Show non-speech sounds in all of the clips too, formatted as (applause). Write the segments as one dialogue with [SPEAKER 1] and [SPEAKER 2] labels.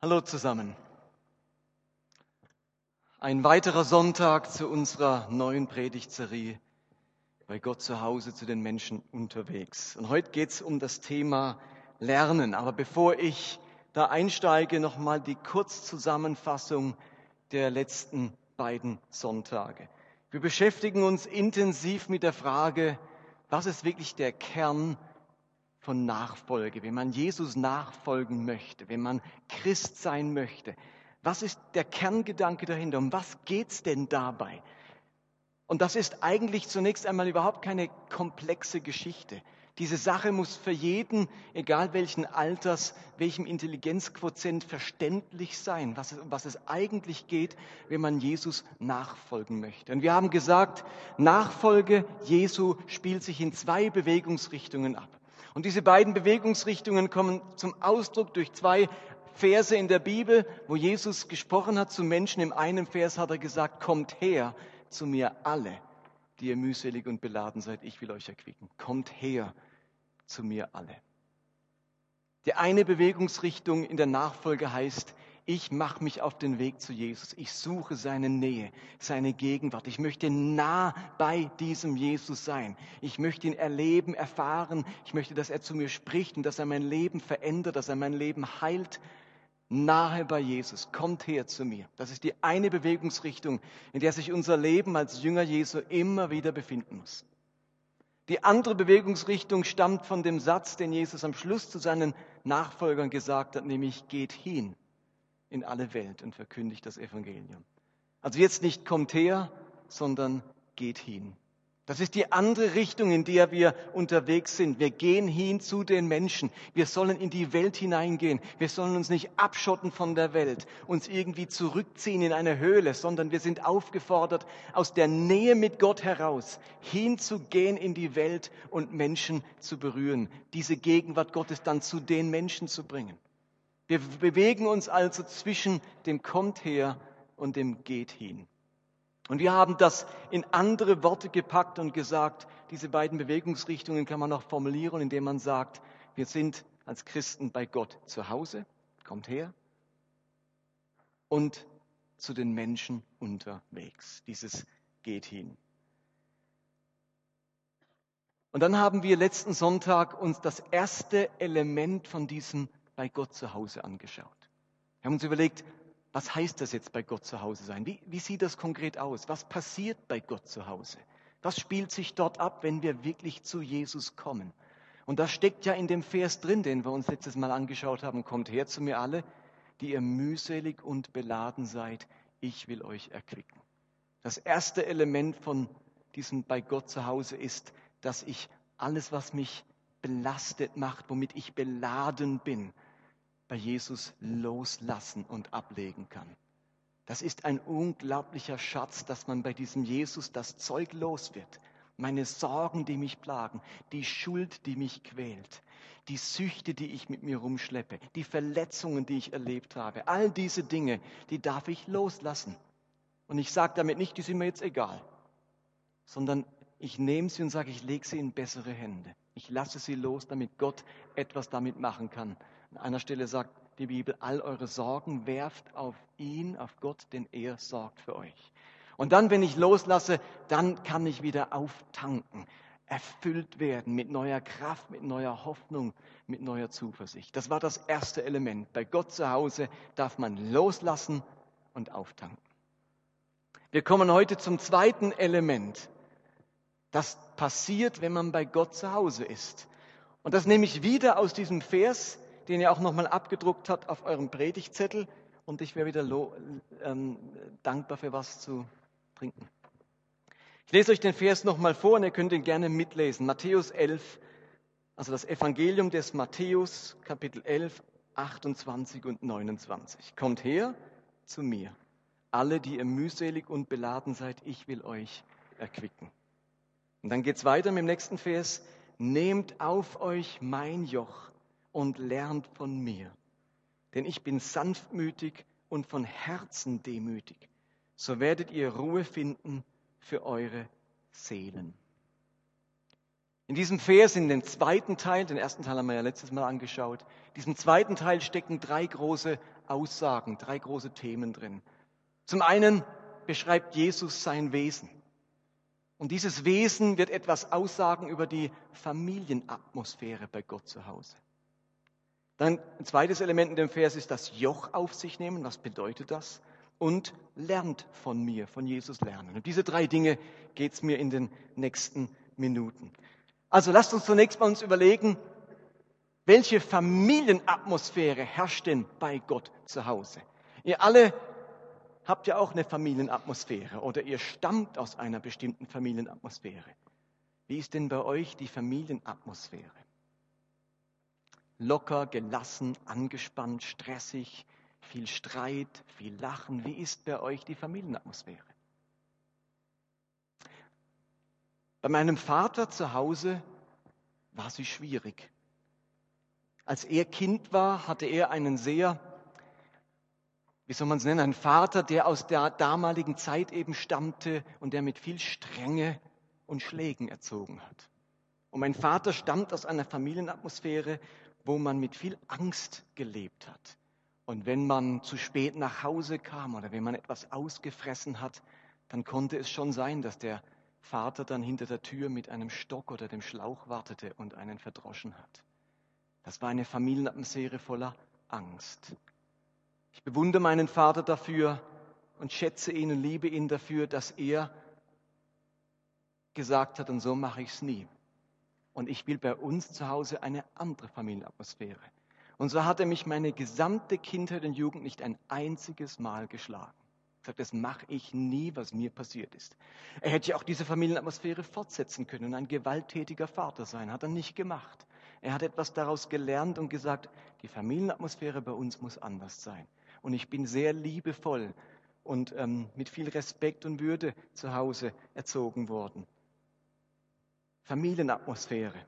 [SPEAKER 1] Hallo zusammen. Ein weiterer Sonntag zu unserer neuen Predigtserie bei Gott zu Hause zu den Menschen unterwegs. Und heute geht es um das Thema Lernen. Aber bevor ich da einsteige, nochmal die Kurzzusammenfassung der letzten beiden Sonntage. Wir beschäftigen uns intensiv mit der Frage, was ist wirklich der Kern von Nachfolge, wenn man Jesus nachfolgen möchte, wenn man Christ sein möchte. Was ist der Kerngedanke dahinter? Um was geht's denn dabei? Und das ist eigentlich zunächst einmal überhaupt keine komplexe Geschichte. Diese Sache muss für jeden, egal welchen Alters, welchem Intelligenzquotient, verständlich sein, was es, was es eigentlich geht, wenn man Jesus nachfolgen möchte. Und wir haben gesagt, Nachfolge Jesu spielt sich in zwei Bewegungsrichtungen ab. Und diese beiden Bewegungsrichtungen kommen zum Ausdruck durch zwei Verse in der Bibel, wo Jesus gesprochen hat zu Menschen. Im einen Vers hat er gesagt, kommt her zu mir alle, die ihr mühselig und beladen seid, ich will euch erquicken. Kommt her zu mir alle. Die eine Bewegungsrichtung in der Nachfolge heißt, ich mache mich auf den Weg zu Jesus. Ich suche seine Nähe, seine Gegenwart. Ich möchte nah bei diesem Jesus sein. Ich möchte ihn erleben, erfahren. Ich möchte, dass er zu mir spricht und dass er mein Leben verändert, dass er mein Leben heilt. Nahe bei Jesus. Kommt her zu mir. Das ist die eine Bewegungsrichtung, in der sich unser Leben als Jünger Jesu immer wieder befinden muss. Die andere Bewegungsrichtung stammt von dem Satz, den Jesus am Schluss zu seinen Nachfolgern gesagt hat, nämlich geht hin in alle Welt und verkündigt das Evangelium. Also jetzt nicht kommt her, sondern geht hin. Das ist die andere Richtung, in der wir unterwegs sind. Wir gehen hin zu den Menschen. Wir sollen in die Welt hineingehen. Wir sollen uns nicht abschotten von der Welt, uns irgendwie zurückziehen in eine Höhle, sondern wir sind aufgefordert, aus der Nähe mit Gott heraus hinzugehen in die Welt und Menschen zu berühren. Diese Gegenwart Gottes dann zu den Menschen zu bringen. Wir bewegen uns also zwischen dem kommt her und dem geht hin. Und wir haben das in andere Worte gepackt und gesagt, diese beiden Bewegungsrichtungen kann man noch formulieren, indem man sagt, wir sind als Christen bei Gott zu Hause, kommt her, und zu den Menschen unterwegs. Dieses geht hin. Und dann haben wir letzten Sonntag uns das erste Element von diesem bei Gott zu Hause angeschaut. Wir haben uns überlegt, was heißt das jetzt bei Gott zu Hause sein? Wie, wie sieht das konkret aus? Was passiert bei Gott zu Hause? Was spielt sich dort ab, wenn wir wirklich zu Jesus kommen? Und das steckt ja in dem Vers drin, den wir uns letztes Mal angeschaut haben. Kommt her zu mir alle, die ihr mühselig und beladen seid. Ich will euch erquicken. Das erste Element von diesem bei Gott zu Hause ist, dass ich alles, was mich belastet macht, womit ich beladen bin, bei Jesus loslassen und ablegen kann. Das ist ein unglaublicher Schatz, dass man bei diesem Jesus das Zeug los wird. Meine Sorgen, die mich plagen, die Schuld, die mich quält, die Süchte, die ich mit mir rumschleppe, die Verletzungen, die ich erlebt habe, all diese Dinge, die darf ich loslassen. Und ich sage damit nicht, die sind mir jetzt egal, sondern ich nehme sie und sage, ich lege sie in bessere Hände. Ich lasse sie los, damit Gott etwas damit machen kann. An einer Stelle sagt die Bibel, all eure Sorgen werft auf ihn, auf Gott, denn er sorgt für euch. Und dann, wenn ich loslasse, dann kann ich wieder auftanken, erfüllt werden mit neuer Kraft, mit neuer Hoffnung, mit neuer Zuversicht. Das war das erste Element. Bei Gott zu Hause darf man loslassen und auftanken. Wir kommen heute zum zweiten Element. Das passiert, wenn man bei Gott zu Hause ist. Und das nehme ich wieder aus diesem Vers, den ihr auch nochmal abgedruckt habt auf eurem Predigtzettel. Und ich wäre wieder ähm, dankbar für was zu trinken. Ich lese euch den Vers nochmal vor und ihr könnt ihn gerne mitlesen. Matthäus 11, also das Evangelium des Matthäus, Kapitel 11, 28 und 29. Kommt her zu mir, alle, die ihr mühselig und beladen seid, ich will euch erquicken. Und dann geht's weiter mit dem nächsten Vers. Nehmt auf euch mein Joch und lernt von mir. Denn ich bin sanftmütig und von Herzen demütig. So werdet ihr Ruhe finden für eure Seelen. In diesem Vers, in dem zweiten Teil, den ersten Teil haben wir ja letztes Mal angeschaut, in diesem zweiten Teil stecken drei große Aussagen, drei große Themen drin. Zum einen beschreibt Jesus sein Wesen. Und dieses Wesen wird etwas aussagen über die Familienatmosphäre bei Gott zu Hause. Dann ein zweites Element in dem Vers ist das Joch auf sich nehmen. Was bedeutet das? Und lernt von mir, von Jesus lernen. Und diese drei Dinge geht es mir in den nächsten Minuten. Also lasst uns zunächst mal uns überlegen, welche Familienatmosphäre herrscht denn bei Gott zu Hause? Ihr alle habt ja auch eine Familienatmosphäre oder ihr stammt aus einer bestimmten Familienatmosphäre. Wie ist denn bei euch die Familienatmosphäre? Locker, gelassen, angespannt, stressig, viel Streit, viel Lachen. Wie ist bei euch die Familienatmosphäre? Bei meinem Vater zu Hause war sie schwierig. Als er Kind war, hatte er einen sehr wie soll man es nennen, ein Vater, der aus der damaligen Zeit eben stammte und der mit viel Strenge und Schlägen erzogen hat. Und mein Vater stammt aus einer Familienatmosphäre, wo man mit viel Angst gelebt hat. Und wenn man zu spät nach Hause kam oder wenn man etwas ausgefressen hat, dann konnte es schon sein, dass der Vater dann hinter der Tür mit einem Stock oder dem Schlauch wartete und einen verdroschen hat. Das war eine Familienatmosphäre voller Angst. Ich bewundere meinen Vater dafür und schätze ihn und liebe ihn dafür, dass er gesagt hat, und so mache ich es nie. Und ich will bei uns zu Hause eine andere Familienatmosphäre. Und so hat er mich meine gesamte Kindheit und Jugend nicht ein einziges Mal geschlagen. Er sagt, das mache ich nie, was mir passiert ist. Er hätte ja auch diese Familienatmosphäre fortsetzen können und ein gewalttätiger Vater sein. Hat er nicht gemacht. Er hat etwas daraus gelernt und gesagt, die Familienatmosphäre bei uns muss anders sein. Und ich bin sehr liebevoll und ähm, mit viel Respekt und Würde zu Hause erzogen worden. Familienatmosphäre.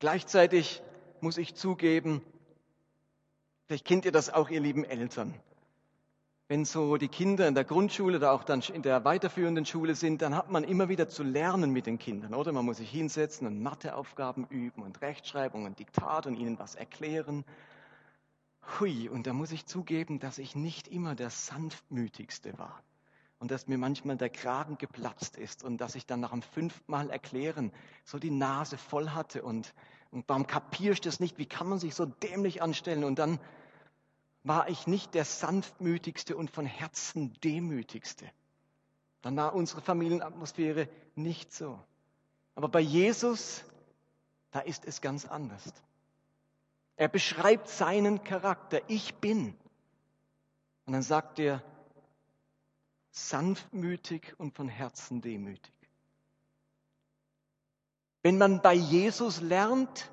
[SPEAKER 1] Gleichzeitig muss ich zugeben, vielleicht kennt ihr das auch, ihr lieben Eltern. Wenn so die Kinder in der Grundschule oder auch dann in der weiterführenden Schule sind, dann hat man immer wieder zu lernen mit den Kindern, oder? Man muss sich hinsetzen und Matheaufgaben üben und Rechtschreibung und Diktat und ihnen was erklären. Hui, und da muss ich zugeben, dass ich nicht immer der sanftmütigste war. Und dass mir manchmal der Kragen geplatzt ist und dass ich dann nach dem fünften Mal erklären so die Nase voll hatte und, und warum kapierst du das nicht? Wie kann man sich so dämlich anstellen? Und dann war ich nicht der sanftmütigste und von Herzen demütigste. Dann war unsere Familienatmosphäre nicht so. Aber bei Jesus, da ist es ganz anders. Er beschreibt seinen Charakter. Ich bin. Und dann sagt er, sanftmütig und von Herzen demütig. Wenn man bei Jesus lernt,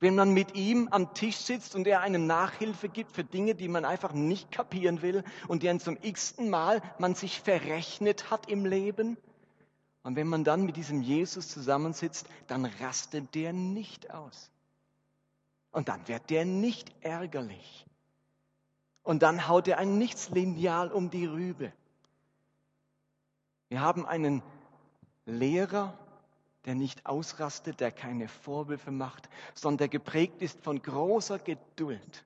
[SPEAKER 1] wenn man mit ihm am Tisch sitzt und er einem Nachhilfe gibt für Dinge, die man einfach nicht kapieren will und deren zum x-ten Mal man sich verrechnet hat im Leben, und wenn man dann mit diesem Jesus zusammensitzt, dann rastet der nicht aus. Und dann wird der nicht ärgerlich. Und dann haut er ein Nichtslineal um die Rübe. Wir haben einen Lehrer, der nicht ausrastet, der keine Vorwürfe macht, sondern der geprägt ist von großer Geduld,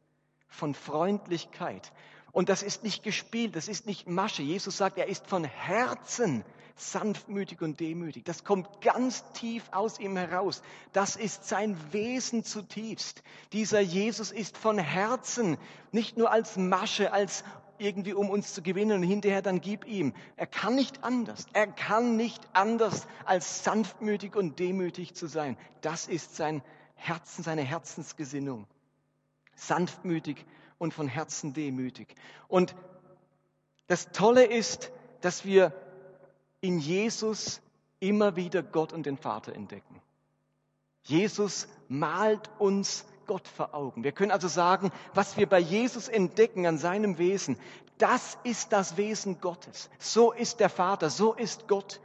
[SPEAKER 1] von Freundlichkeit. Und das ist nicht gespielt, das ist nicht Masche. Jesus sagt, er ist von Herzen sanftmütig und demütig. Das kommt ganz tief aus ihm heraus. Das ist sein Wesen zutiefst. Dieser Jesus ist von Herzen, nicht nur als Masche, als irgendwie um uns zu gewinnen und hinterher dann gib ihm. Er kann nicht anders. Er kann nicht anders als sanftmütig und demütig zu sein. Das ist sein Herzen, seine Herzensgesinnung. Sanftmütig und von Herzen demütig. Und das Tolle ist, dass wir in Jesus immer wieder Gott und den Vater entdecken. Jesus malt uns Gott vor Augen. Wir können also sagen, was wir bei Jesus entdecken an seinem Wesen, das ist das Wesen Gottes. So ist der Vater, so ist Gott.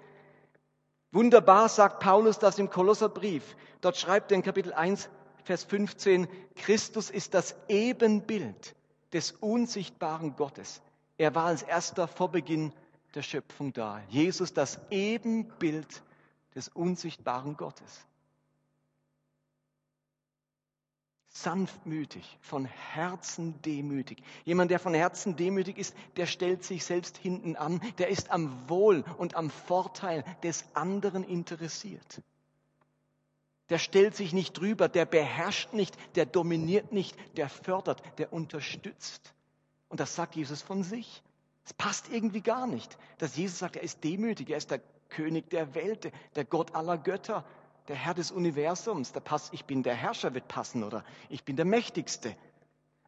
[SPEAKER 1] Wunderbar sagt Paulus das im Kolosserbrief. Dort schreibt er in Kapitel 1, Vers 15, Christus ist das Ebenbild des unsichtbaren Gottes. Er war als erster vor Beginn der Schöpfung da. Jesus das Ebenbild des unsichtbaren Gottes. Sanftmütig, von Herzen demütig. Jemand, der von Herzen demütig ist, der stellt sich selbst hinten an, der ist am Wohl und am Vorteil des anderen interessiert. Der stellt sich nicht drüber, der beherrscht nicht, der dominiert nicht, der fördert, der unterstützt. Und das sagt Jesus von sich. Es passt irgendwie gar nicht, dass Jesus sagt, er ist demütig, er ist der König der Welt, der Gott aller Götter, der Herr des Universums. Da passt, ich bin der Herrscher, wird passen oder ich bin der Mächtigste.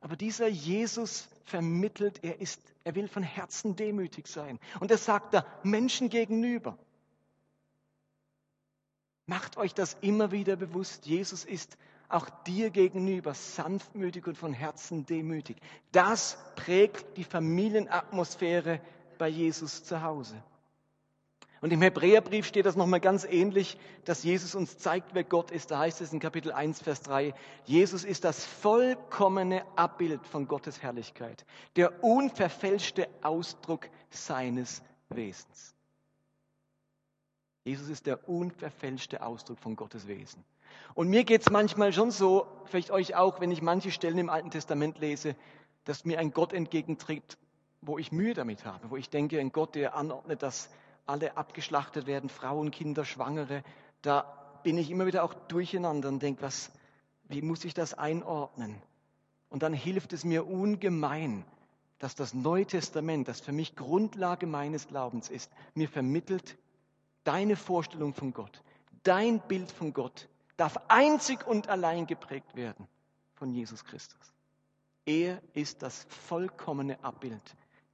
[SPEAKER 1] Aber dieser Jesus vermittelt, er ist, er will von Herzen demütig sein. Und er sagt da Menschen gegenüber. Macht euch das immer wieder bewusst. Jesus ist auch dir gegenüber sanftmütig und von Herzen demütig. Das prägt die Familienatmosphäre bei Jesus zu Hause. Und im Hebräerbrief steht das nochmal ganz ähnlich, dass Jesus uns zeigt, wer Gott ist. Da heißt es in Kapitel 1, Vers 3, Jesus ist das vollkommene Abbild von Gottes Herrlichkeit, der unverfälschte Ausdruck seines Wesens. Jesus ist der unverfälschte Ausdruck von Gottes Wesen. Und mir geht es manchmal schon so, vielleicht euch auch, wenn ich manche Stellen im Alten Testament lese, dass mir ein Gott entgegentritt, wo ich Mühe damit habe, wo ich denke, ein Gott, der anordnet, dass alle abgeschlachtet werden, Frauen, Kinder, Schwangere, da bin ich immer wieder auch durcheinander und denke, was, wie muss ich das einordnen? Und dann hilft es mir ungemein, dass das Neue Testament, das für mich Grundlage meines Glaubens ist, mir vermittelt, Deine Vorstellung von Gott, dein Bild von Gott darf einzig und allein geprägt werden von Jesus Christus. Er ist das vollkommene Abbild,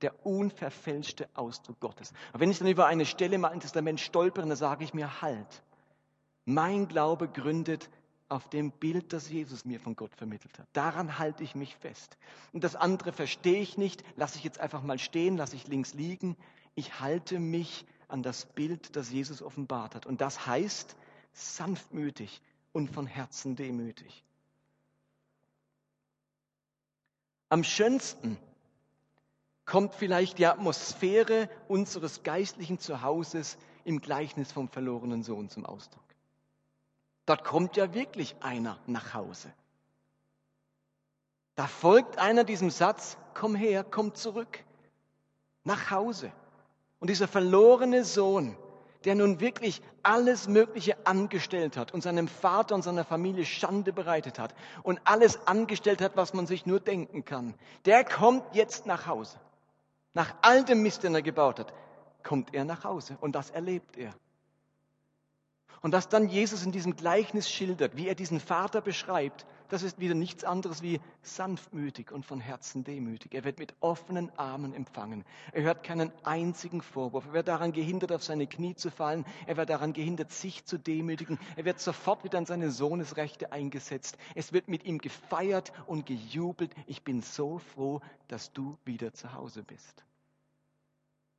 [SPEAKER 1] der unverfälschte Ausdruck Gottes. Und wenn ich dann über eine Stelle im Alten Testament stolpere, dann sage ich mir, halt, mein Glaube gründet auf dem Bild, das Jesus mir von Gott vermittelt hat. Daran halte ich mich fest. Und das andere verstehe ich nicht, lasse ich jetzt einfach mal stehen, lasse ich links liegen. Ich halte mich an das Bild, das Jesus offenbart hat. Und das heißt sanftmütig und von Herzen demütig. Am schönsten kommt vielleicht die Atmosphäre unseres geistlichen Zuhauses im Gleichnis vom verlorenen Sohn zum Ausdruck. Dort kommt ja wirklich einer nach Hause. Da folgt einer diesem Satz, komm her, komm zurück, nach Hause. Und dieser verlorene Sohn, der nun wirklich alles Mögliche angestellt hat und seinem Vater und seiner Familie Schande bereitet hat und alles angestellt hat, was man sich nur denken kann, der kommt jetzt nach Hause. Nach all dem Mist, den er gebaut hat, kommt er nach Hause und das erlebt er. Und dass dann Jesus in diesem Gleichnis schildert, wie er diesen Vater beschreibt, das ist wieder nichts anderes wie sanftmütig und von Herzen demütig. Er wird mit offenen Armen empfangen. Er hört keinen einzigen Vorwurf. Er wird daran gehindert, auf seine Knie zu fallen. Er wird daran gehindert, sich zu demütigen. Er wird sofort wieder an seine Sohnesrechte eingesetzt. Es wird mit ihm gefeiert und gejubelt. Ich bin so froh, dass du wieder zu Hause bist.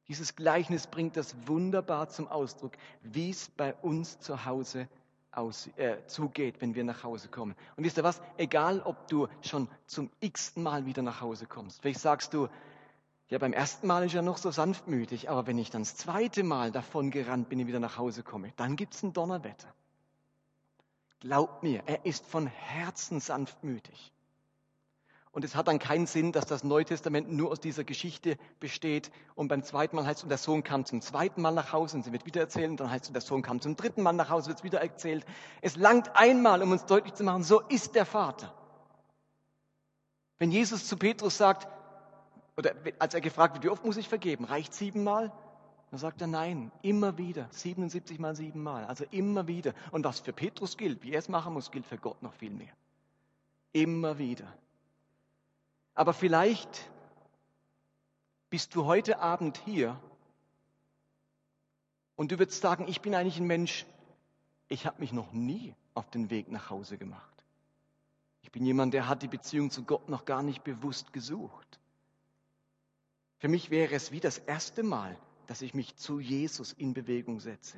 [SPEAKER 1] Dieses Gleichnis bringt das wunderbar zum Ausdruck, wie es bei uns zu Hause aus, äh, zugeht, wenn wir nach Hause kommen. Und wisst ihr was? Egal, ob du schon zum x-ten Mal wieder nach Hause kommst. Vielleicht sagst du, ja, beim ersten Mal ist ja noch so sanftmütig, aber wenn ich dann das zweite Mal davon gerannt bin und wieder nach Hause komme, dann gibt's ein Donnerwetter. Glaub mir, er ist von Herzen sanftmütig. Und es hat dann keinen Sinn, dass das Neue Testament nur aus dieser Geschichte besteht. Und beim zweiten Mal heißt es, und der Sohn kam zum zweiten Mal nach Hause und sie wird wieder erzählt. Und dann heißt es, und der Sohn kam zum dritten Mal nach Hause, wird es wieder erzählt. Es langt einmal, um uns deutlich zu machen, so ist der Vater. Wenn Jesus zu Petrus sagt, oder als er gefragt wird, wie oft muss ich vergeben? Reicht siebenmal? Dann sagt er nein, immer wieder, 77 mal siebenmal, also immer wieder. Und was für Petrus gilt, wie er es machen muss, gilt für Gott noch viel mehr. Immer wieder. Aber vielleicht bist du heute Abend hier und du würdest sagen, ich bin eigentlich ein Mensch, ich habe mich noch nie auf den Weg nach Hause gemacht. Ich bin jemand, der hat die Beziehung zu Gott noch gar nicht bewusst gesucht. Für mich wäre es wie das erste Mal, dass ich mich zu Jesus in Bewegung setze.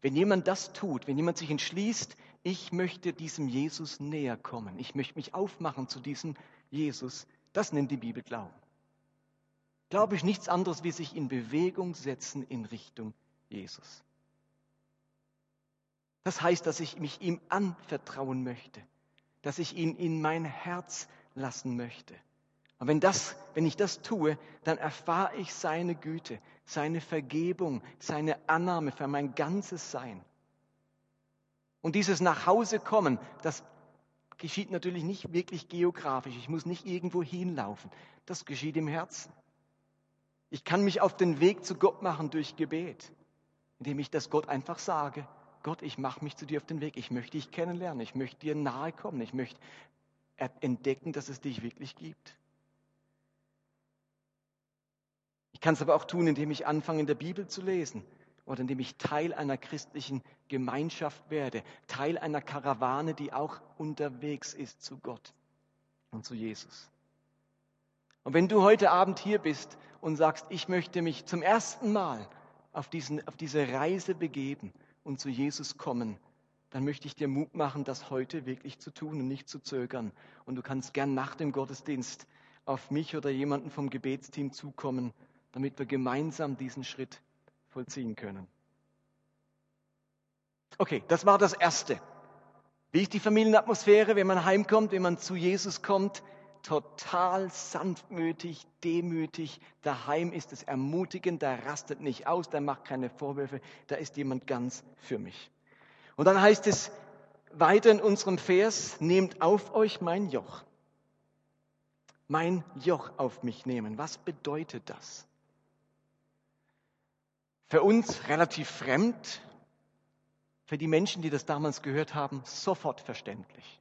[SPEAKER 1] Wenn jemand das tut, wenn jemand sich entschließt, ich möchte diesem Jesus näher kommen, ich möchte mich aufmachen zu diesem Jesus, das nennt die Bibel Glauben. Glaube ich nichts anderes, wie sich in Bewegung setzen in Richtung Jesus. Das heißt, dass ich mich ihm anvertrauen möchte, dass ich ihn in mein Herz lassen möchte. Und wenn, das, wenn ich das tue, dann erfahre ich seine Güte, seine Vergebung, seine Annahme für mein ganzes Sein. Und dieses Nachhausekommen, das geschieht natürlich nicht wirklich geografisch. Ich muss nicht irgendwo hinlaufen. Das geschieht im Herzen. Ich kann mich auf den Weg zu Gott machen durch Gebet, indem ich das Gott einfach sage. Gott, ich mache mich zu dir auf den Weg. Ich möchte dich kennenlernen. Ich möchte dir nahe kommen. Ich möchte entdecken, dass es dich wirklich gibt. Ich kann es aber auch tun, indem ich anfange, in der Bibel zu lesen oder indem ich Teil einer christlichen Gemeinschaft werde, Teil einer Karawane, die auch unterwegs ist zu Gott und zu Jesus. Und wenn du heute Abend hier bist und sagst, ich möchte mich zum ersten Mal auf, diesen, auf diese Reise begeben und zu Jesus kommen, dann möchte ich dir Mut machen, das heute wirklich zu tun und nicht zu zögern. Und du kannst gern nach dem Gottesdienst auf mich oder jemanden vom Gebetsteam zukommen, damit wir gemeinsam diesen Schritt vollziehen können. Okay, das war das Erste. Wie ist die Familienatmosphäre, wenn man heimkommt, wenn man zu Jesus kommt? Total sanftmütig, demütig. Daheim ist es ermutigend, da rastet nicht aus, da macht keine Vorwürfe, da ist jemand ganz für mich. Und dann heißt es weiter in unserem Vers, nehmt auf euch mein Joch. Mein Joch auf mich nehmen. Was bedeutet das? Für uns relativ fremd, für die Menschen, die das damals gehört haben, sofort verständlich.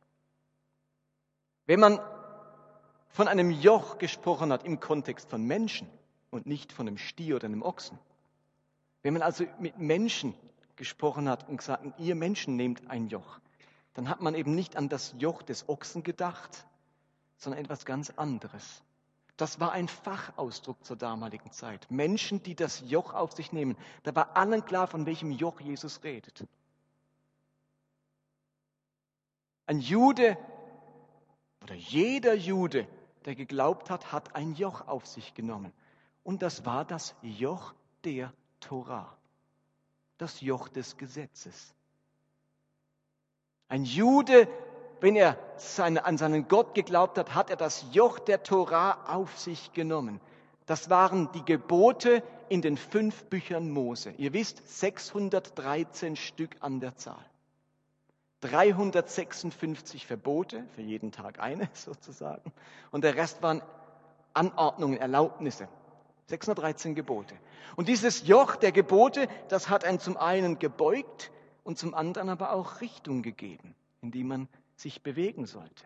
[SPEAKER 1] Wenn man von einem Joch gesprochen hat im Kontext von Menschen und nicht von einem Stier oder einem Ochsen, wenn man also mit Menschen gesprochen hat und gesagt, ihr Menschen nehmt ein Joch, dann hat man eben nicht an das Joch des Ochsen gedacht, sondern etwas ganz anderes. Das war ein Fachausdruck zur damaligen Zeit. Menschen, die das Joch auf sich nehmen. Da war allen klar, von welchem Joch Jesus redet. Ein Jude oder jeder Jude, der geglaubt hat, hat ein Joch auf sich genommen. Und das war das Joch der Torah, das Joch des Gesetzes. Ein Jude wenn er an seinen Gott geglaubt hat, hat er das Joch der Torah auf sich genommen. Das waren die Gebote in den fünf Büchern Mose. Ihr wisst, 613 Stück an der Zahl. 356 Verbote, für jeden Tag eine (laughs) sozusagen. Und der Rest waren Anordnungen, Erlaubnisse. 613 Gebote. Und dieses Joch der Gebote, das hat einen zum einen gebeugt und zum anderen aber auch Richtung gegeben, in die man sich bewegen sollte.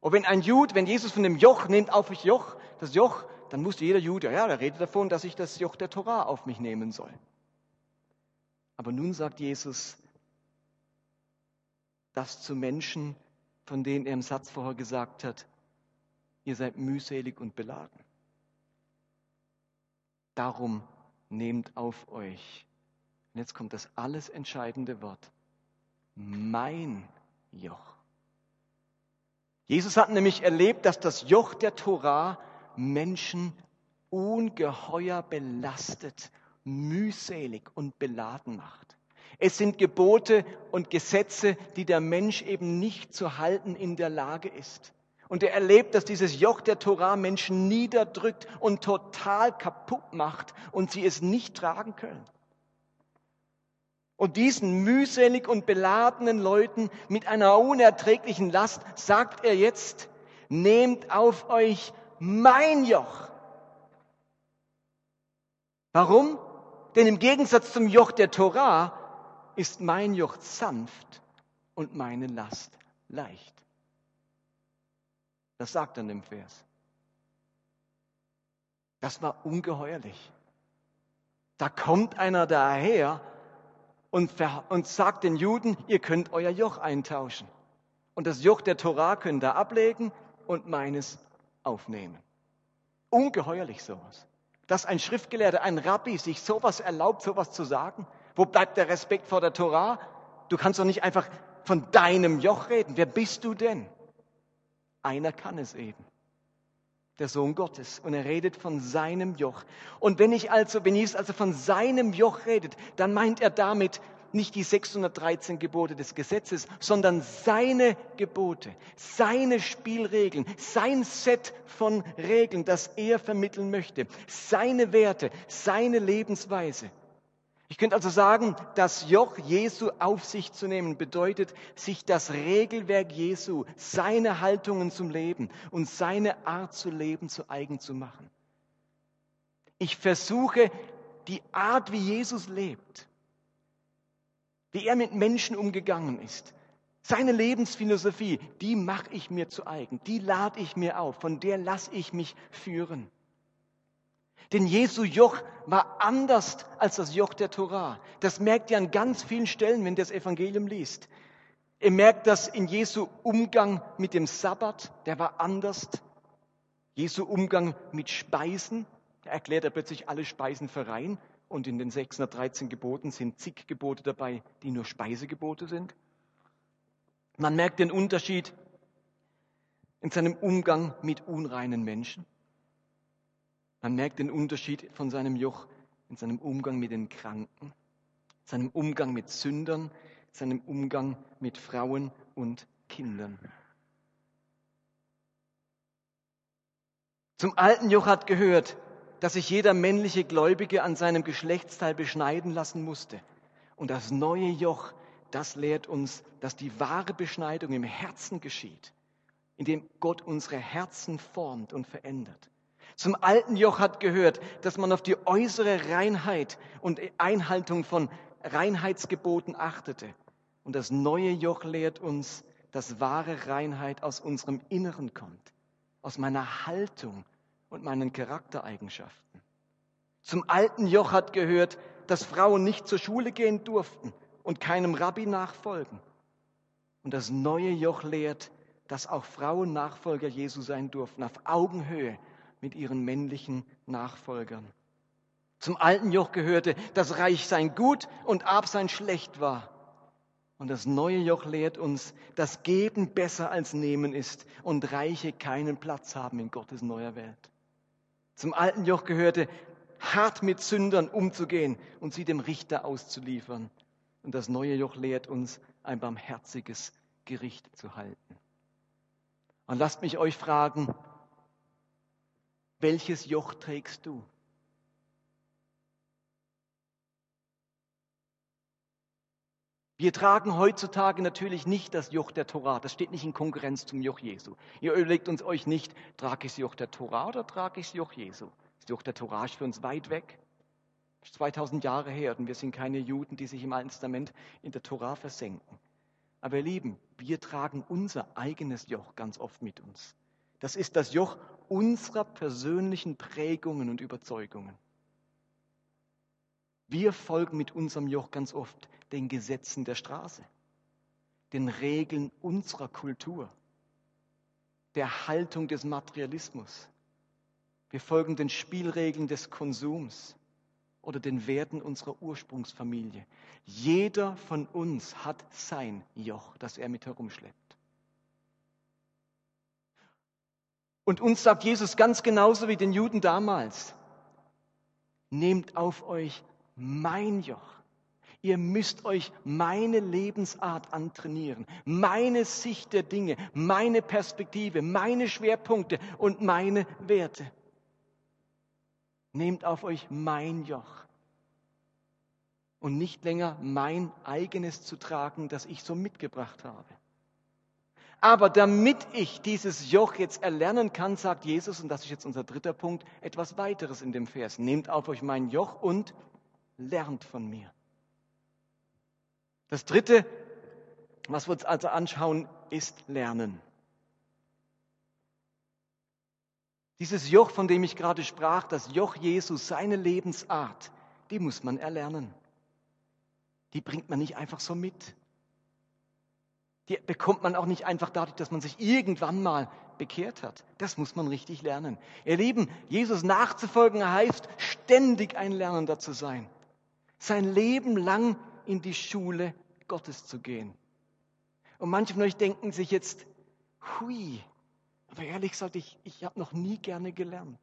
[SPEAKER 1] Und wenn ein Jude, wenn Jesus von dem Joch nimmt auf mich Joch, das Joch, dann musste jeder Jude, ja, der redet davon, dass ich das Joch der Torah auf mich nehmen soll. Aber nun sagt Jesus das zu Menschen, von denen er im Satz vorher gesagt hat, ihr seid mühselig und beladen. Darum nehmt auf euch. Und jetzt kommt das alles entscheidende Wort. Mein Joch. Jesus hat nämlich erlebt, dass das Joch der Torah Menschen ungeheuer belastet, mühselig und beladen macht. Es sind Gebote und Gesetze, die der Mensch eben nicht zu halten in der Lage ist. Und er erlebt, dass dieses Joch der Torah Menschen niederdrückt und total kaputt macht und sie es nicht tragen können. Und diesen mühselig und beladenen Leuten mit einer unerträglichen Last sagt er jetzt, nehmt auf euch mein Joch. Warum? Denn im Gegensatz zum Joch der Torah ist mein Joch sanft und meine Last leicht. Das sagt in dem Vers. Das war ungeheuerlich. Da kommt einer daher und, und sagt den Juden, ihr könnt euer Joch eintauschen. Und das Joch der Torah könnt ihr ablegen und meines aufnehmen. Ungeheuerlich sowas. Dass ein Schriftgelehrter, ein Rabbi sich sowas erlaubt, sowas zu sagen. Wo bleibt der Respekt vor der Torah? Du kannst doch nicht einfach von deinem Joch reden. Wer bist du denn? Einer kann es eben. Der Sohn Gottes. Und er redet von seinem Joch. Und wenn ich also, wenn Jesus also von seinem Joch redet, dann meint er damit nicht die 613 Gebote des Gesetzes, sondern seine Gebote, seine Spielregeln, sein Set von Regeln, das er vermitteln möchte, seine Werte, seine Lebensweise. Ich könnte also sagen, das Joch Jesu auf sich zu nehmen bedeutet, sich das Regelwerk Jesu, seine Haltungen zum Leben und seine Art zu leben zu eigen zu machen. Ich versuche die Art, wie Jesus lebt, wie er mit Menschen umgegangen ist, seine Lebensphilosophie, die mache ich mir zu eigen, die lade ich mir auf, von der lasse ich mich führen. Denn Jesu Joch war anders als das Joch der Torah. Das merkt ihr an ganz vielen Stellen, wenn ihr das Evangelium liest. Ihr merkt das in Jesu Umgang mit dem Sabbat, der war anders. Jesu Umgang mit Speisen, da erklärt er plötzlich alle Speisen für rein. Und in den 613 Geboten sind zig Gebote dabei, die nur Speisegebote sind. Man merkt den Unterschied in seinem Umgang mit unreinen Menschen. Man merkt den Unterschied von seinem Joch in seinem Umgang mit den Kranken, seinem Umgang mit Sündern, seinem Umgang mit Frauen und Kindern. Zum alten Joch hat gehört, dass sich jeder männliche Gläubige an seinem Geschlechtsteil beschneiden lassen musste. Und das neue Joch, das lehrt uns, dass die wahre Beschneidung im Herzen geschieht, indem Gott unsere Herzen formt und verändert. Zum alten Joch hat gehört, dass man auf die äußere Reinheit und Einhaltung von Reinheitsgeboten achtete. Und das neue Joch lehrt uns, dass wahre Reinheit aus unserem Inneren kommt, aus meiner Haltung, und meinen Charaktereigenschaften. Zum alten Joch hat gehört, dass Frauen nicht zur Schule gehen durften und keinem Rabbi nachfolgen. Und das neue Joch lehrt, dass auch Frauen Nachfolger Jesu sein durften, auf Augenhöhe mit ihren männlichen Nachfolgern. Zum alten Joch gehörte, dass Reich sein gut und Ab sein schlecht war. Und das neue Joch lehrt uns, dass Geben besser als Nehmen ist und Reiche keinen Platz haben in Gottes neuer Welt. Zum alten Joch gehörte, hart mit Sündern umzugehen und sie dem Richter auszuliefern. Und das neue Joch lehrt uns, ein barmherziges Gericht zu halten. Und lasst mich euch fragen, welches Joch trägst du? Wir tragen heutzutage natürlich nicht das Joch der Torah. Das steht nicht in Konkurrenz zum Joch Jesu. Ihr überlegt uns euch nicht, trage ich das Joch der Torah oder trage ich das Joch Jesu? Das Joch der Torah ist für uns weit weg. Das ist 2000 Jahre her und wir sind keine Juden, die sich im Alten Testament in der Torah versenken. Aber ihr Lieben, wir tragen unser eigenes Joch ganz oft mit uns. Das ist das Joch unserer persönlichen Prägungen und Überzeugungen. Wir folgen mit unserem Joch ganz oft den Gesetzen der Straße, den Regeln unserer Kultur, der Haltung des Materialismus. Wir folgen den Spielregeln des Konsums oder den Werten unserer Ursprungsfamilie. Jeder von uns hat sein Joch, das er mit herumschleppt. Und uns sagt Jesus ganz genauso wie den Juden damals, nehmt auf euch mein Joch. Ihr müsst euch meine Lebensart antrainieren, meine Sicht der Dinge, meine Perspektive, meine Schwerpunkte und meine Werte. Nehmt auf euch mein Joch und nicht länger mein eigenes zu tragen, das ich so mitgebracht habe. Aber damit ich dieses Joch jetzt erlernen kann, sagt Jesus, und das ist jetzt unser dritter Punkt, etwas weiteres in dem Vers. Nehmt auf euch mein Joch und lernt von mir. Das Dritte, was wir uns also anschauen, ist Lernen. Dieses Joch, von dem ich gerade sprach, das Joch Jesus, seine Lebensart, die muss man erlernen. Die bringt man nicht einfach so mit. Die bekommt man auch nicht einfach dadurch, dass man sich irgendwann mal bekehrt hat. Das muss man richtig lernen. Ihr Lieben, Jesus nachzufolgen heißt, ständig ein Lernender zu sein sein Leben lang in die Schule Gottes zu gehen. Und manche von euch denken sich jetzt, hui, aber ehrlich gesagt, ich, ich habe noch nie gerne gelernt.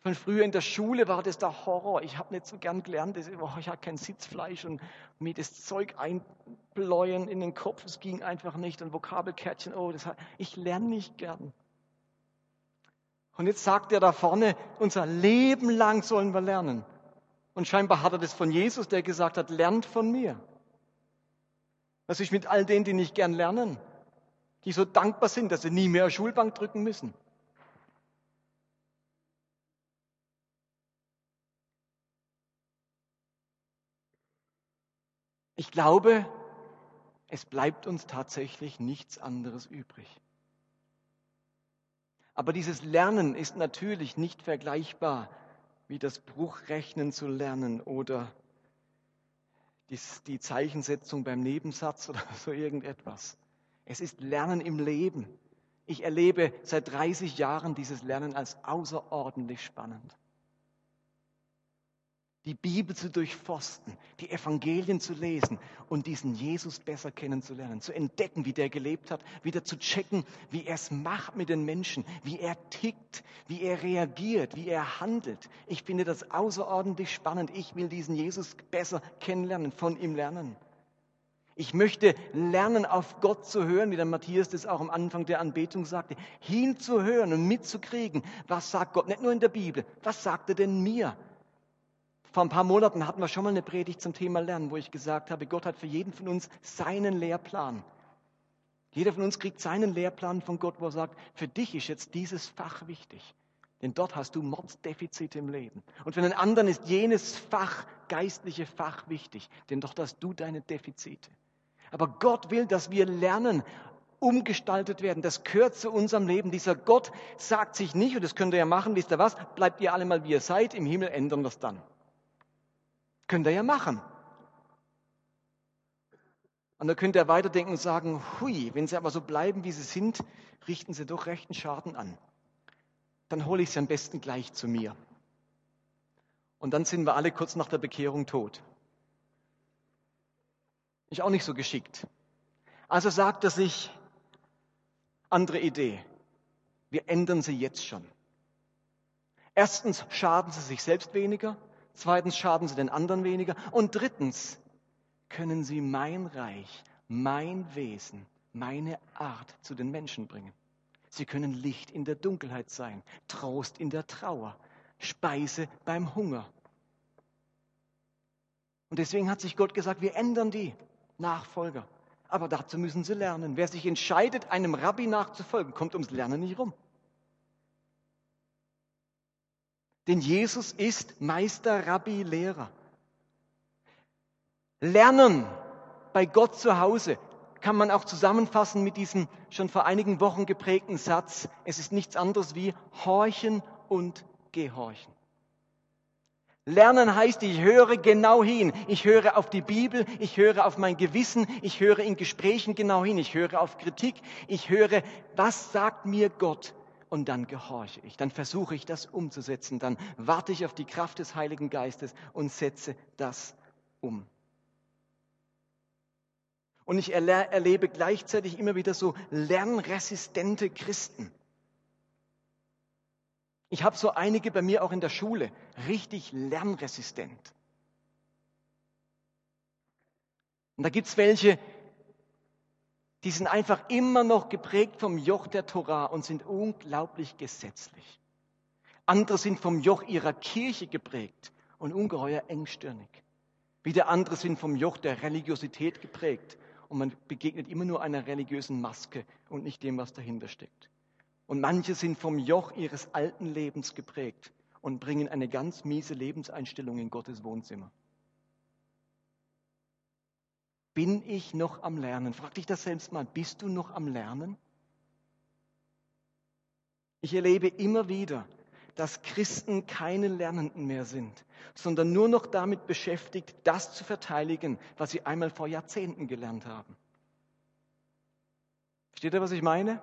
[SPEAKER 1] Von früher in der Schule war das der Horror. Ich habe nicht so gern gelernt. Oh, ich hatte kein Sitzfleisch und mir das Zeug einbläuen in den Kopf. Es ging einfach nicht. Und Vokabelkärtchen, oh, das, ich lerne nicht gern. Und jetzt sagt er da vorne, unser Leben lang sollen wir lernen. Und scheinbar hat er das von Jesus, der gesagt hat, lernt von mir. Was ist mit all denen, die nicht gern lernen? Die so dankbar sind, dass sie nie mehr Schulbank drücken müssen. Ich glaube, es bleibt uns tatsächlich nichts anderes übrig. Aber dieses Lernen ist natürlich nicht vergleichbar wie das Bruchrechnen zu lernen oder die Zeichensetzung beim Nebensatz oder (laughs) so irgendetwas. Es ist Lernen im Leben. Ich erlebe seit 30 Jahren dieses Lernen als außerordentlich spannend die Bibel zu durchforsten, die Evangelien zu lesen und diesen Jesus besser kennenzulernen, zu entdecken, wie der gelebt hat, wieder zu checken, wie er es macht mit den Menschen, wie er tickt, wie er reagiert, wie er handelt. Ich finde das außerordentlich spannend. Ich will diesen Jesus besser kennenlernen, von ihm lernen. Ich möchte lernen, auf Gott zu hören, wie der Matthias das auch am Anfang der Anbetung sagte, hinzuhören und mitzukriegen, was sagt Gott, nicht nur in der Bibel, was sagt er denn mir? Vor ein paar Monaten hatten wir schon mal eine Predigt zum Thema Lernen, wo ich gesagt habe, Gott hat für jeden von uns seinen Lehrplan. Jeder von uns kriegt seinen Lehrplan von Gott, wo er sagt, für dich ist jetzt dieses Fach wichtig. Denn dort hast du Mordsdefizite im Leben. Und für einen anderen ist jenes Fach, geistliche Fach wichtig. Denn dort hast du deine Defizite. Aber Gott will, dass wir lernen, umgestaltet werden. Das gehört zu unserem Leben. Dieser Gott sagt sich nicht, und das könnt ihr ja machen, wisst ihr was, bleibt ihr alle mal wie ihr seid, im Himmel ändern wir es dann. Könnt ihr ja machen. Und da könnt ihr weiterdenken und sagen, hui, wenn sie aber so bleiben, wie sie sind, richten sie doch rechten Schaden an. Dann hole ich sie am besten gleich zu mir. Und dann sind wir alle kurz nach der Bekehrung tot. Ist auch nicht so geschickt. Also sagt er sich, andere Idee, wir ändern sie jetzt schon. Erstens schaden sie sich selbst weniger Zweitens schaden sie den anderen weniger. Und drittens können sie mein Reich, mein Wesen, meine Art zu den Menschen bringen. Sie können Licht in der Dunkelheit sein, Trost in der Trauer, Speise beim Hunger. Und deswegen hat sich Gott gesagt, wir ändern die Nachfolger. Aber dazu müssen sie lernen. Wer sich entscheidet, einem Rabbi nachzufolgen, kommt ums Lernen nicht rum. Denn Jesus ist Meister, Rabbi, Lehrer. Lernen bei Gott zu Hause kann man auch zusammenfassen mit diesem schon vor einigen Wochen geprägten Satz. Es ist nichts anderes wie horchen und gehorchen. Lernen heißt, ich höre genau hin. Ich höre auf die Bibel, ich höre auf mein Gewissen, ich höre in Gesprächen genau hin, ich höre auf Kritik, ich höre, was sagt mir Gott? Und dann gehorche ich. Dann versuche ich das umzusetzen. Dann warte ich auf die Kraft des Heiligen Geistes und setze das um. Und ich erlebe gleichzeitig immer wieder so lernresistente Christen. Ich habe so einige bei mir auch in der Schule, richtig lernresistent. Und da gibt es welche, die sind einfach immer noch geprägt vom Joch der Torah und sind unglaublich gesetzlich. Andere sind vom Joch ihrer Kirche geprägt und ungeheuer engstirnig. Wieder andere sind vom Joch der Religiosität geprägt und man begegnet immer nur einer religiösen Maske und nicht dem, was dahinter steckt. Und manche sind vom Joch ihres alten Lebens geprägt und bringen eine ganz miese Lebenseinstellung in Gottes Wohnzimmer. Bin ich noch am Lernen? Frag dich das selbst mal. Bist du noch am Lernen? Ich erlebe immer wieder, dass Christen keine Lernenden mehr sind, sondern nur noch damit beschäftigt, das zu verteidigen, was sie einmal vor Jahrzehnten gelernt haben. Versteht ihr, was ich meine?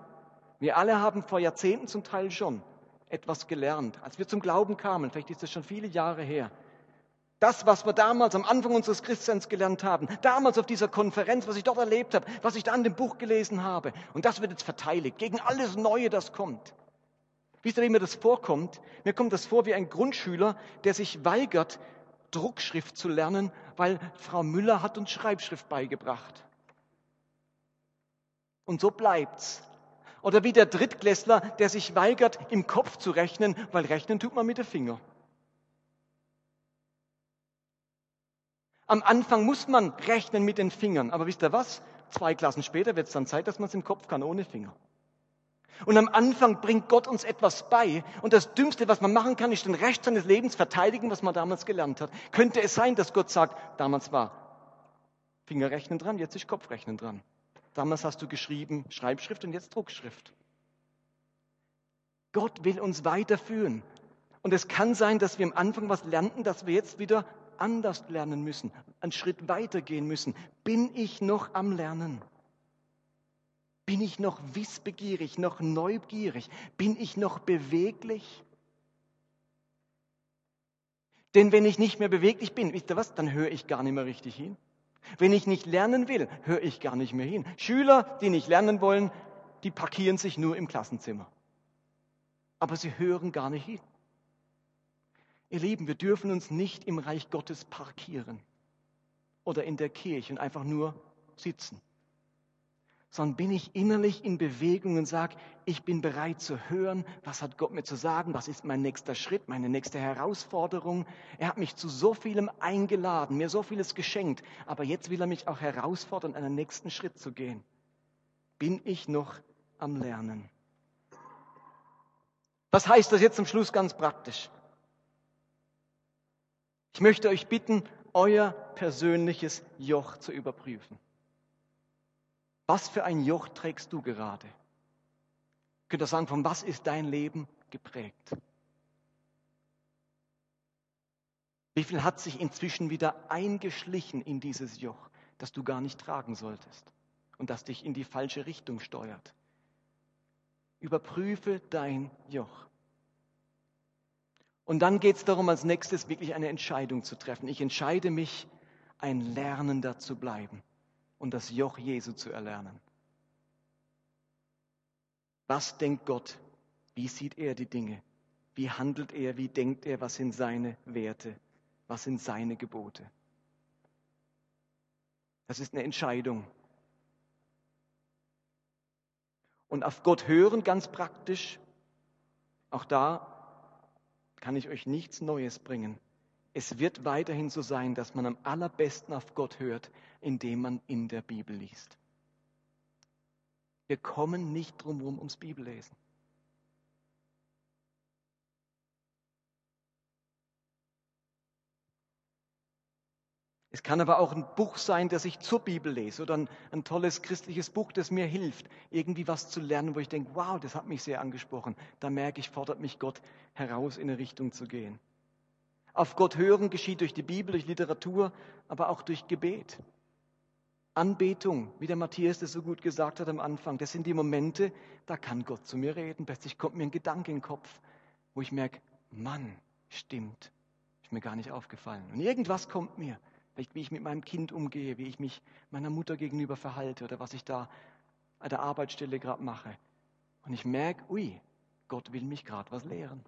[SPEAKER 1] Wir alle haben vor Jahrzehnten zum Teil schon etwas gelernt. Als wir zum Glauben kamen, vielleicht ist das schon viele Jahre her, das, was wir damals am Anfang unseres Christseins gelernt haben, damals auf dieser Konferenz, was ich dort erlebt habe, was ich da in dem Buch gelesen habe. Und das wird jetzt verteidigt gegen alles Neue, das kommt. Wisst ihr, wie mir das vorkommt? Mir kommt das vor wie ein Grundschüler, der sich weigert, Druckschrift zu lernen, weil Frau Müller hat uns Schreibschrift beigebracht. Und so bleibt's. Oder wie der Drittklässler, der sich weigert, im Kopf zu rechnen, weil rechnen tut man mit den Finger. Am Anfang muss man rechnen mit den Fingern, aber wisst ihr was? Zwei Klassen später wird es dann Zeit, dass man es im Kopf kann, ohne Finger. Und am Anfang bringt Gott uns etwas bei. Und das Dümmste, was man machen kann, ist den Rest seines Lebens verteidigen, was man damals gelernt hat. Könnte es sein, dass Gott sagt, damals war Fingerrechnen dran, jetzt ist Kopfrechnen dran. Damals hast du geschrieben Schreibschrift und jetzt Druckschrift. Gott will uns weiterführen. Und es kann sein, dass wir am Anfang was lernten, dass wir jetzt wieder anders lernen müssen, einen Schritt weitergehen müssen. Bin ich noch am Lernen? Bin ich noch wissbegierig, noch neugierig? Bin ich noch beweglich? Denn wenn ich nicht mehr beweglich bin, wisst ihr was, dann höre ich gar nicht mehr richtig hin. Wenn ich nicht lernen will, höre ich gar nicht mehr hin. Schüler, die nicht lernen wollen, die parkieren sich nur im Klassenzimmer. Aber sie hören gar nicht hin. Ihr Lieben, wir dürfen uns nicht im Reich Gottes parkieren oder in der Kirche und einfach nur sitzen sondern bin ich innerlich in Bewegung und sage, ich bin bereit zu hören, was hat Gott mir zu sagen, was ist mein nächster Schritt, meine nächste Herausforderung. Er hat mich zu so vielem eingeladen, mir so vieles geschenkt, aber jetzt will er mich auch herausfordern, einen nächsten Schritt zu gehen. Bin ich noch am Lernen? Was heißt das jetzt zum Schluss ganz praktisch? Ich möchte euch bitten, euer persönliches Joch zu überprüfen. Was für ein Joch trägst du gerade? Könnt ihr sagen, von was ist dein Leben geprägt? Wie viel hat sich inzwischen wieder eingeschlichen in dieses Joch, das du gar nicht tragen solltest und das dich in die falsche Richtung steuert? Überprüfe dein Joch. Und dann geht es darum, als nächstes wirklich eine Entscheidung zu treffen. Ich entscheide mich, ein Lernender zu bleiben und das Joch Jesu zu erlernen. Was denkt Gott? Wie sieht er die Dinge? Wie handelt er? Wie denkt er? Was sind seine Werte? Was sind seine Gebote? Das ist eine Entscheidung. Und auf Gott hören ganz praktisch, auch da kann ich euch nichts Neues bringen. Es wird weiterhin so sein, dass man am allerbesten auf Gott hört, indem man in der Bibel liest. Wir kommen nicht drum herum ums Bibellesen. Es kann aber auch ein Buch sein, das ich zur Bibel lese oder ein, ein, tolles christliches Buch, das mir hilft, irgendwie was zu lernen, wo ich denke, wow, das hat mich sehr angesprochen. Da merke ich, fordert mich Gott heraus, in eine Richtung zu gehen. Auf Gott hören geschieht durch die Bibel, durch Literatur, aber auch durch Gebet. Anbetung, wie der Matthias das so gut gesagt hat am Anfang, das sind die Momente, da kann Gott zu mir reden. Plötzlich kommt mir ein Gedanke in den Kopf, wo ich merke, Mann, stimmt, ist mir gar nicht aufgefallen. Und irgendwas kommt mir, vielleicht wie ich mit meinem Kind umgehe, wie ich mich meiner Mutter gegenüber verhalte oder was ich da an der Arbeitsstelle gerade mache. Und ich merke, ui, Gott will mich gerade was lehren.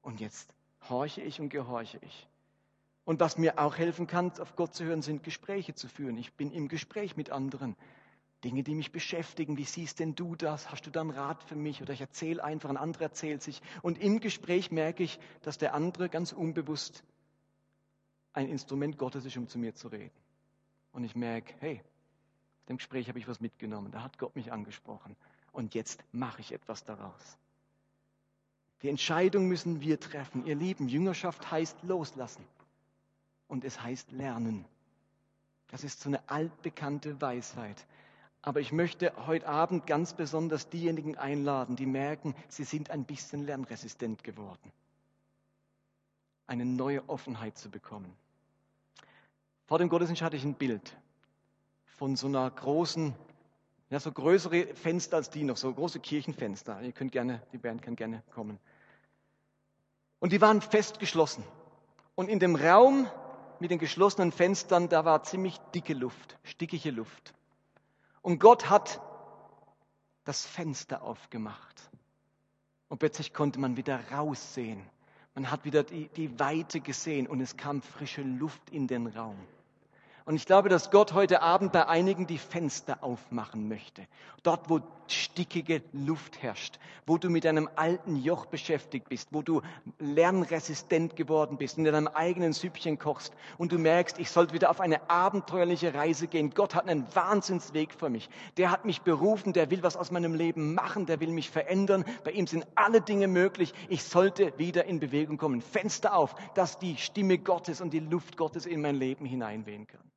[SPEAKER 1] Und jetzt horche ich und gehorche ich. Und was mir auch helfen kann, auf Gott zu hören, sind Gespräche zu führen. Ich bin im Gespräch mit anderen. Dinge, die mich beschäftigen. Wie siehst denn du das? Hast du da einen Rat für mich? Oder ich erzähle einfach, ein anderer erzählt sich. Und im Gespräch merke ich, dass der andere ganz unbewusst ein Instrument Gottes ist, um zu mir zu reden. Und ich merke, hey, dem Gespräch habe ich was mitgenommen. Da hat Gott mich angesprochen. Und jetzt mache ich etwas daraus. Die Entscheidung müssen wir treffen. Ihr Lieben, Jüngerschaft heißt loslassen. Und es heißt lernen. Das ist so eine altbekannte Weisheit. Aber ich möchte heute Abend ganz besonders diejenigen einladen, die merken, sie sind ein bisschen lernresistent geworden. Eine neue Offenheit zu bekommen. Vor dem Gottesdienst hatte ich ein Bild von so einer großen, ja, so größere Fenster als die noch, so große Kirchenfenster. Ihr könnt gerne, die Band kann gerne kommen. Und die waren fest geschlossen. Und in dem Raum mit den geschlossenen Fenstern, da war ziemlich dicke Luft, stickige Luft. Und Gott hat das Fenster aufgemacht. Und plötzlich konnte man wieder raussehen. Man hat wieder die, die Weite gesehen und es kam frische Luft in den Raum. Und ich glaube, dass Gott heute Abend bei einigen die Fenster aufmachen möchte. Dort, wo stickige Luft herrscht, wo du mit einem alten Joch beschäftigt bist, wo du lernresistent geworden bist und in deinem eigenen Süppchen kochst und du merkst, ich sollte wieder auf eine abenteuerliche Reise gehen. Gott hat einen Wahnsinnsweg für mich. Der hat mich berufen, der will was aus meinem Leben machen, der will mich verändern. Bei ihm sind alle Dinge möglich. Ich sollte wieder in Bewegung kommen. Fenster auf, dass die Stimme Gottes und die Luft Gottes in mein Leben hineinwehen kann.